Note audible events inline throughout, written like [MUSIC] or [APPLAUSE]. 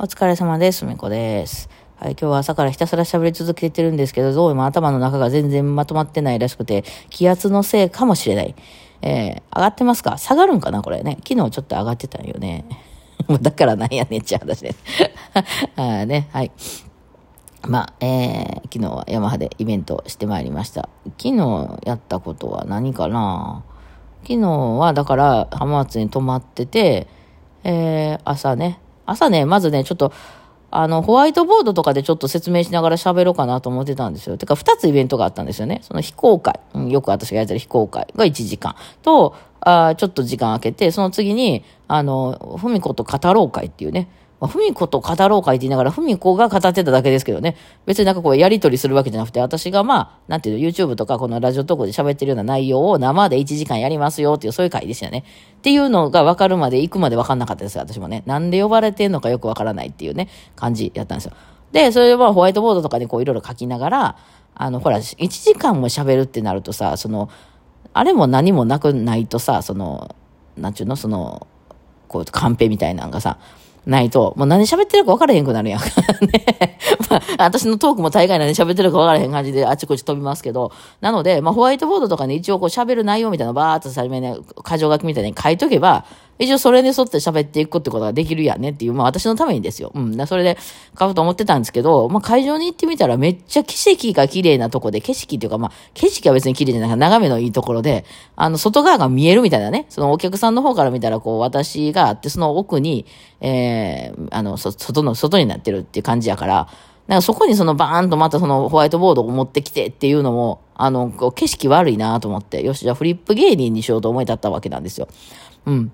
お疲れ様です。みこです。はい、今日は朝からひたすら喋り続けてるんですけど、どうも頭の中が全然まとまってないらしくて、気圧のせいかもしれない。えー、上がってますか？下がるんかなこれね。昨日ちょっと上がってたんよね。[LAUGHS] だからなんやねんちゃう話です。[LAUGHS] あね、はい。まあ、えー、昨日はヤマハでイベントしてまいりました。昨日やったことは何かな？昨日はだから浜松に泊まってて、えー、朝ね、朝ね、まずね、ちょっと、あの、ホワイトボードとかでちょっと説明しながら喋ろうかなと思ってたんですよ。てか、二つイベントがあったんですよね。その非公開、うんよく私がやってる非公開が1時間と、あちょっと時間空けて、その次に、あの、ふみこと語ろう会っていうね、まあ、ふみこと語ろう会って言いながら、ふみこが語ってただけですけどね。別になんかこうやりとりするわけじゃなくて、私がまあ、なんていうの、YouTube とかこのラジオトークで喋ってるような内容を生で1時間やりますよっていう、そういう会でしたね。っていうのが分かるまで、行くまで分かんなかったです、私もね。なんで呼ばれてんのかよく分からないっていうね、感じやったんですよ。で、それでまあ、ホワイトボードとかにこういろいろ書きながら、あの、ほら、1時間も喋るってなるとさ、その、あれも何もなくないとさ、その、なんちゅうの、その、こう、カンペみたいなのがさ、ないと、もう何喋ってるか分からへんくなるやん。[LAUGHS] ね。まあ、私のトークも大概何喋ってるか分からへん感じであちこち飛びますけど、なので、まあ、ホワイトボードとかね一応こう喋る内容みたいなのバーっとさりめね、箇条書きみたいに書いとけば、一応それに沿って喋っていくってことができるやんねっていう、まあ私のためにですよ。うん。それで買うと思ってたんですけど、まあ会場に行ってみたらめっちゃ景色が綺麗なとこで、景色っていうかまあ景色は別に綺麗じゃない眺めのいいところで、あの外側が見えるみたいなね、そのお客さんの方から見たらこう私があって、その奥に、えー、あの、そ外の、外になってるっていう感じやから、なんかそこにそのバーンとまたそのホワイトボードを持ってきてっていうのも、あの、こう景色悪いなと思って、よし、じゃあフリップ芸人にしようと思い立ったわけなんですよ。うん。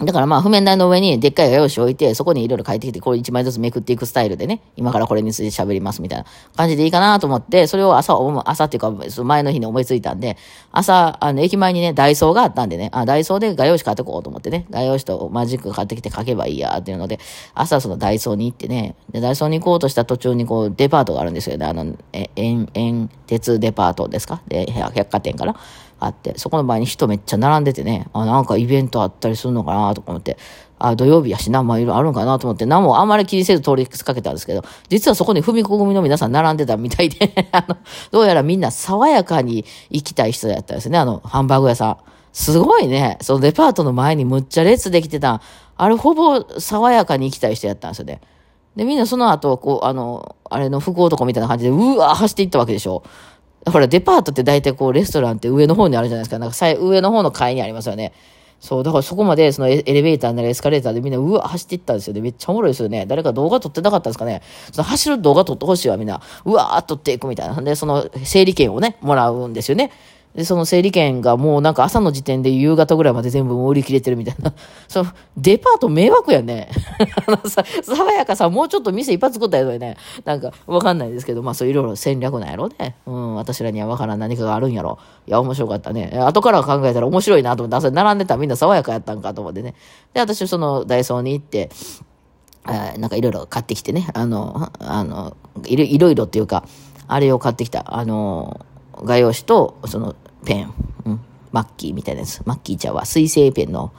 だからまあ、譜面台の上にでっかい画用紙を置いて、そこにいろいろ書いてきて、これ一枚ずつめくっていくスタイルでね、今からこれについて喋りますみたいな感じでいいかなと思って、それを朝、朝っていうか、その前の日に思いついたんで、朝、あの、駅前にね、ダイソーがあったんでね、あ、ダイソーで画用紙買ってこうと思ってね、画用紙とマジック買ってきて書けばいいやっていうので、朝そのダイソーに行ってね、で、ダイソーに行こうとした途中にこう、デパートがあるんですよね、あの、え、円、円鉄デパートですか？で、百貨店かなあって、そこの前に人めっちゃ並んでてね、あ、なんかイベントあったりするのかなとか思って、あ、土曜日やしな、まあいろいろあるんかなと思って、何もあんまり気にせず通りかけたんですけど、実はそこに踏み込みの皆さん並んでたみたいで、[LAUGHS] あの、どうやらみんな爽やかに行きたい人やったんですね、あの、ハンバーグ屋さん。すごいね、そのデパートの前にむっちゃ列できてた、あれほぼ爽やかに行きたい人やったんですよね。で、みんなその後、こう、あの、あれの福男みたいな感じで、うわー走っていったわけでしょ。ほら、デパートって大体こう、レストランって上の方にあるじゃないですか。なんかさ上の方の階にありますよね。そう、だからそこまで、そのエレベーターなりエスカレーターでみんな、うわ、走っていったんですよね。めっちゃおもろいですよね。誰か動画撮ってなかったんですかね。その走る動画撮ってほしいわ、みんな。うわー撮っていくみたいな。で、その整理券をね、もらうんですよね。で、その整理券がもうなんか朝の時点で夕方ぐらいまで全部売り切れてるみたいな。[LAUGHS] その、デパート迷惑やね。[LAUGHS] あのさ、爽やかさ、もうちょっと店一発作ったやつね。なんか、わかんないですけど、まあそういろいろ戦略なんやろね。うん、私らにはわからん何かがあるんやろ。いや、面白かったね。後から考えたら面白いなと思って、それ並んでたらみんな爽やかやったんかと思ってね。で、私そのダイソーに行って、あなんかいろいろ買ってきてね、あの、あの、いろいろいろっていうか、あれを買ってきた。あの、画用紙と、その、ペン、うん、マッキーみたいなやつ。マッキーちゃんは。水性ペンの、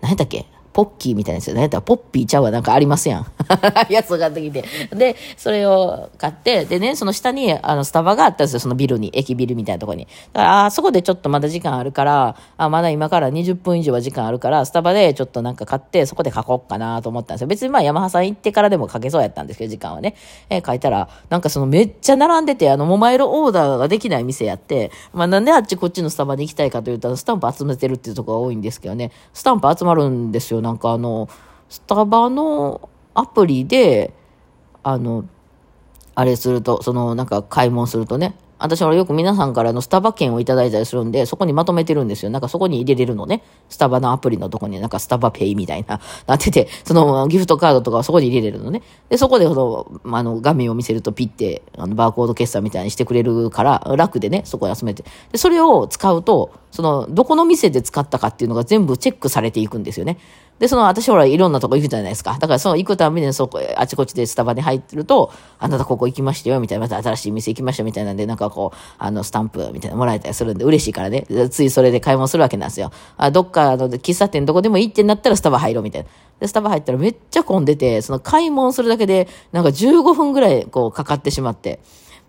何やったっけポッキーみたいなやつ。何やったらポッピーちゃうわ。なんかありますやん。[LAUGHS] やつを買ってきて。で、それを買って、でね、その下に、あの、スタバがあったんですよ。そのビルに、駅ビルみたいなとこに。だから、あそこでちょっとまだ時間あるから、あ、まだ今から20分以上は時間あるから、スタバでちょっとなんか買って、そこで書こうかなと思ったんですよ。別にまあ、ヤマハさん行ってからでも書けそうやったんですけど、時間はね。えー書いたら、なんかそのめっちゃ並んでて、あの、モマイルオーダーができない店やって、まあ、なんであっちこっちのスタバに行きたいかというと、スタンプ集めてるっていうところが多いんですけどね。スタンプ集まるんですよ。なんかあの、スタバのアプリで、あの、あれすると、その、なんか買い物するとね、私はよく皆さんからのスタバ券をいただいたりするんで、そこにまとめてるんですよ。なんかそこに入れれるのね。スタバのアプリのとこになんかスタバペイみたいな、[LAUGHS] なってて、そのギフトカードとかはそこに入れれるのね。で、そこでその、あの、画面を見せるとピッて、あの、バーコード決済みたいにしてくれるから、楽でね、そこに集めて。で、それを使うと、その、どこの店で使ったかっていうのが全部チェックされていくんですよね。で、その、私ほら、いろんなとこ行くじゃないですか。だから、その行くたびに、そこ、あちこちでスタバに入ってると、あなたここ行きましたよ、みたいな、また新しい店行きました、みたいなんで、なんかこう、あの、スタンプ、みたいなもらえたりするんで、嬉しいからね。ついそれで買い物するわけなんですよ。あ、どっかの喫茶店どこでもいいってなったらスタバ入ろう、みたいな。で、スタバ入ったらめっちゃ混んでて、その買い物するだけで、なんか15分ぐらいこうかかってしまって、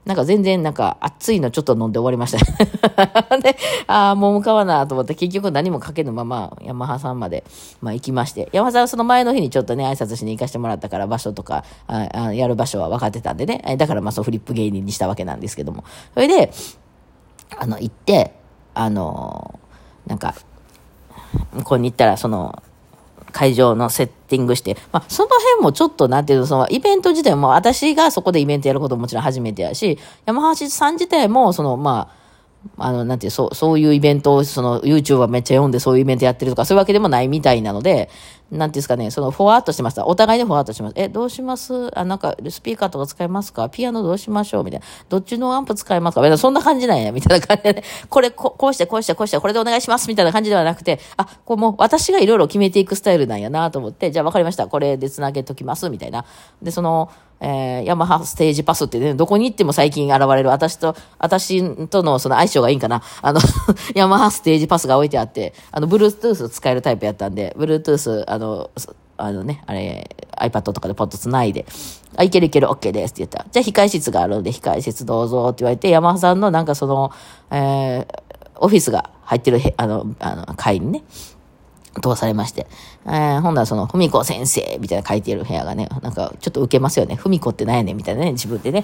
なんか全然なんか熱いのちょっと飲んで終わりました。[LAUGHS] で、ああ、もう向かわなと思って結局何もかけぬままヤマハさんまで、まあ行きまして。ヤマハさんはその前の日にちょっとね、挨拶しに行かせてもらったから場所とか、ああやる場所は分かってたんでね。だからまあそうフリップ芸人にしたわけなんですけども。それで、あの、行って、あのなんか、向こうに行ったらその、会場のセッティングして、まあ、その辺もちょっと、なんていうの、その、イベント自体も、私がそこでイベントやることももちろん初めてやし、山橋さん自体も、その、まあ、あの、なんていう、そう、そういうイベントを、その、YouTube はめっちゃ読んでそういうイベントやってるとか、そういうわけでもないみたいなので、なんていうんですかね、その、フォワートしてました。お互いでフォワートしてます。え、どうします？あ、なんか、スピーカーとか使いますか？ピアノどうしましょう？みたいな。どっちのアンプ使いますか？みたいな、そんな感じなんや、みたいな感じで、ね、[LAUGHS] これこ、こうして、こうして、こうして、これでお願いしますみたいな感じではなくて、あ、こうもう、私がいろいろ決めていくスタイルなんやなと思って、じゃあ分かりました。これで繋げときます、みたいな。で、その、えー、ヤマハステージパスってね、どこに行っても最近現れる、私と、私とのその相性がいいんかな。あの [LAUGHS] ヤマハステージパスが置いてあって、あの、Bluetooth 使えるタイプやったんで、Bluetooth、あの、あのね、あれ、iPad とかでポッと繋いで、あ、いけるいける、OK ですって言ったら、じゃあ控え室があるので、控え室どうぞって言われて、ヤマハさんのなんかその、えー、オフィスが入ってるあの、あの、会にね、通されまして。えー、ほんならその、ふみこ先生みたいな書いてる部屋がね、なんかちょっと受けますよね。ふみこって何やねんみたいなね、自分でね。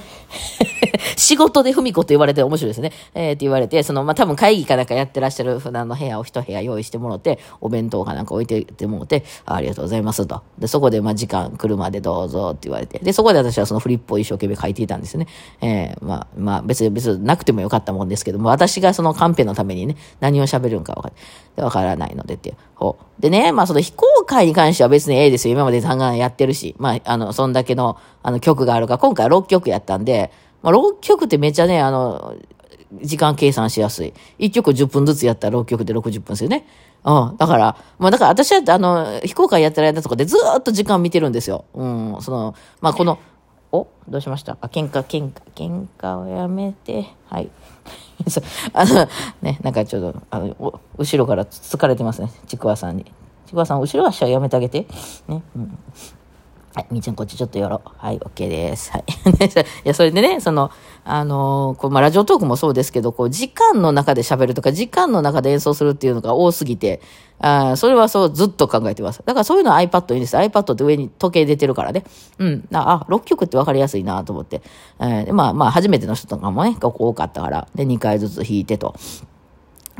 [LAUGHS] 仕事でふみこって言われて面白いですね。えー、って言われて、その、まあ、多分会議かなんかやってらっしゃる普段の部屋を一部屋用意してもらって、お弁当かなんか置いててもらって、ありがとうございますと。で、そこでまあ時間来るまでどうぞって言われて。で、そこで私はそのフリップを一生懸命書いていたんですね。えー、まあ、まあ、別に別になくてもよかったもんですけども、私がそのカンペのためにね、何を喋るんかわかわからないのでって。ほう。でね、まあその非公開に関しては別にええですよ。今まで弾丸やってるし。まあ、あの、そんだけの、あの、曲があるから、今回は6曲やったんで、まあ、6曲ってめっちゃね、あの、時間計算しやすい。1曲10分ずつやったら6曲で60分ですよね。うん。だから、まあだから私は、あの、非公開やってる間とかでずっと時間見てるんですよ。うん。その、まあこの、お？どうしました？あ、喧嘩、喧嘩、喧嘩をやめて。はい。[LAUGHS] あの、ね、なんかちょっと、あの、後ろから疲れてますね。ちくわさんに。ちくわさん、後ろ足はやめてあげて。ね。うん。はい、みーちゃんこっちちょっと寄ろう。はい、OK です。はい。[LAUGHS] いや、それでね、その、あのー、こう、まあ、ラジオトークもそうですけど、こう、時間の中で喋るとか、時間の中で演奏するっていうのが多すぎて、あそれはそう、ずっと考えてます。だからそういうのは iPad いいんです。iPad って上に時計出てるからね。うん。あ、6曲って分かりやすいなと思って。えー、まあ、まあ、初めての人とかもね、多かったから、で、2回ずつ弾いてと。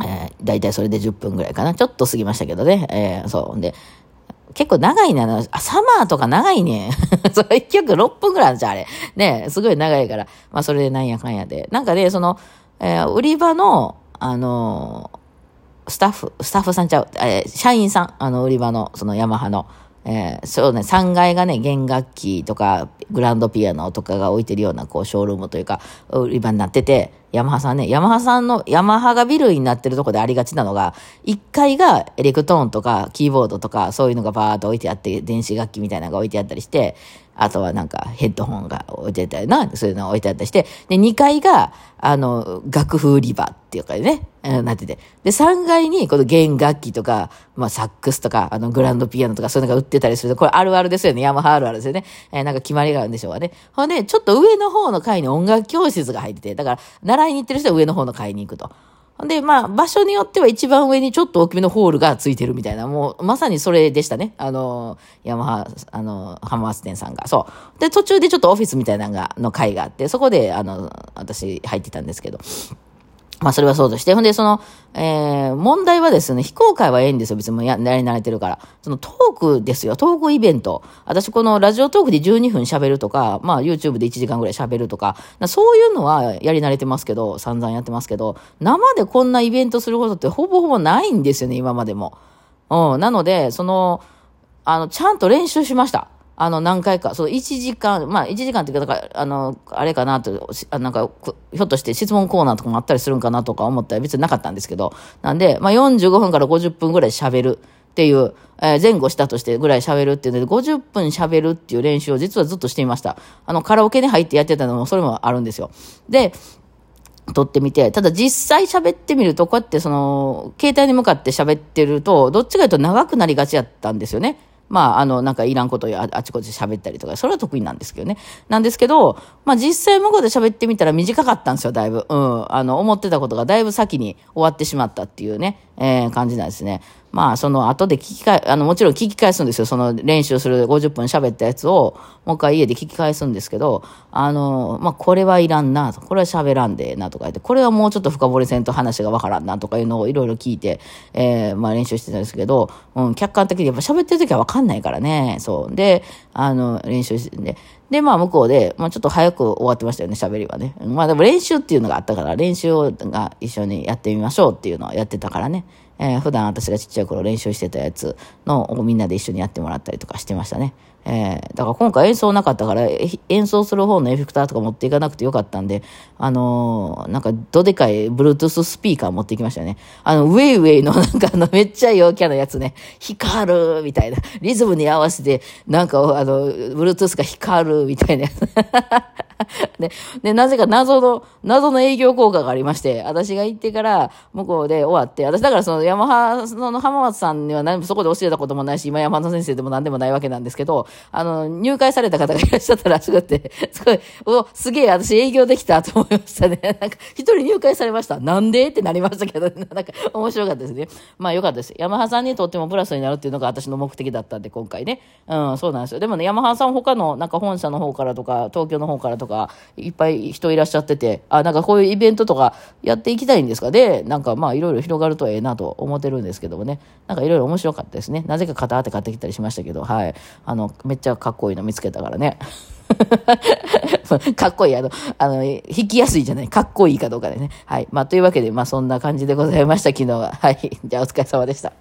えー、だいたいそれで10分ぐらいかな。ちょっと過ぎましたけどね。えー、そう。で、結構長いなの。あ、サマーとか長いね。[LAUGHS] それ一曲6分ぐらいあるじゃん、あれ。ねすごい長いから。まあ、それでなんやかんやで。なんかね、その、えー、売り場の、あのー、スタッフ、スタッフさんちゃう、えー、社員さん、あの、売り場の、そのヤマハの、えー、そうね、3階がね、弦楽器とか、グランドピアノとかが置いてるような、こう、ショールームというか、売り場になってて、ヤマハさんね、ヤマハさんの、ヤマハがビルになってるとこでありがちなのが、1階がエレクトーンとか、キーボードとか、そういうのがバーっと置いてあって、電子楽器みたいなのが置いてあったりして、あとはなんかヘッドホンが置いてあったりな、そういうのが置いてあったりして、で、2階が、あの、楽譜売り場っていうかね、なってて。で、3階にこの弦楽器とか、まあ、サックスとか、あの、グランドピアノとかそういうのが売ってたりするこれあるあるですよね。ヤマハあるあるですよね。えー、なんか決まりがあるんでしょうかね。ほんで、ちょっと上の方の階に音楽教室が入ってて、だから、習いに行ってる人は上の方の階に行くと。で、まあ、場所によっては一番上にちょっと大きめのホールがついてるみたいな、もう、まさにそれでしたね。あの、ヤマハ、あの、ハマース店さんが。そう。で、途中でちょっとオフィスみたいなのが、の会があって、そこで、あの、私入ってたんですけど。まあ、それはそうとして。ほんで、その、えー、問題はですね、非公開はええんですよ。別にや、やり慣れてるから。そのトークですよ。トークイベント。私、このラジオトークで12分喋るとか、まあ、YouTube で1時間ぐらい喋るとか、そういうのはやり慣れてますけど、散々やってますけど、生でこんなイベントすることってほぼほぼないんですよね、今までも。うん。なので、その、あの、ちゃんと練習しました。あの、何回か、そう、1時間、まあ、1時間っていうか、あの、あれかなと、あなんか、ひょっとして質問コーナーとかもあったりするんかなとか思ったら別になかったんですけど、なんで、まあ、45分から50分ぐらい喋るっていう、えー、前後したとしてぐらい喋るっていうので、50分喋るっていう練習を実はずっとしていました。あの、カラオケに入ってやってたのも、それもあるんですよ。で、撮ってみて、ただ実際喋ってみると、こうやってその、携帯に向かって喋ってると、どっちかというと長くなりがちやったんですよね。まあ、あの、なんかいらんことああちこち喋ったりとか、それは得意なんですけどね。なんですけど、まあ実際向こうで喋ってみたら短かったんですよ、だいぶ。うん。あの、思ってたことがだいぶ先に終わってしまったっていうね、えー、感じなんですね。まあ、その後で聞き返、あの、もちろん聞き返すんですよ。その練習する50分喋ったやつを、もう一回家で聞き返すんですけど、あの、まあ、これはいらんな、これは喋らんでなとか言って、これはもうちょっと深掘りせんと話がわからんなとかいうのをいろいろ聞いて、えー、まあ練習してたんですけど、うん、客観的にやっぱ喋ってる時はわかんないからね。そう。で、あの、練習してで、で、まあ向こうで、まあちょっと早く終わってましたよね、喋りはね。まあでも練習っていうのがあったから、練習が一緒にやってみましょうっていうのをやってたからね。えー、普段私がちっちゃい頃練習してたやつのをみんなで一緒にやってもらったりとかしてましたね。えー、だから今回演奏なかったから、演奏する方のエフェクターとか持っていかなくてよかったんで、あのー、なんかどでかい Bluetooth スピーカー持ってきましたね。あの、ウェイウェイの [LAUGHS] なんかあの、めっちゃ陽キャなやつね、光るみたいな。リズムに合わせて、なんかあの、Bluetooth が光るみたいなやつ。[LAUGHS] で、で、なぜか謎の、謎の営業効果がありまして、私が行ってから向こうで終わって、私だからそのヤマハの浜松さんには何もそこで教えたこともないし、今山田先生でも何でもないわけなんですけど、あの、入会された方がいらっしゃったらしくて、[LAUGHS] すごい、お、すげえ、私営業できたと思いましたね。[LAUGHS] なんか、一人入会されました。なんでってなりましたけど、なんか、面白かったですね。まあ、よかったです。ヤマハさんにとってもプラスになるっていうのが私の目的だったんで、今回ね。うん、そうなんですよ。でもね、ヤマハさん他の、なんか本社の方からとか、東京の方からとか、いっぱい人いらっしゃってて、あ、なんかこういうイベントとかやっていきたいんですか？で、なんかまあ、いろいろ広がるとええなと思ってるんですけどもね。なんかいろいろ面白かったですね。なぜか肩当て買ってきたりしましたけど、はい。あの、めっちゃかっこいいの見つけたからね。[LAUGHS] かっこいい。あの、あの、弾きやすいじゃない。かっこいいかどうかでね。はい。まあ、というわけで、まあ、そんな感じでございました、昨日は。はい。じゃあ、お疲れ様でした。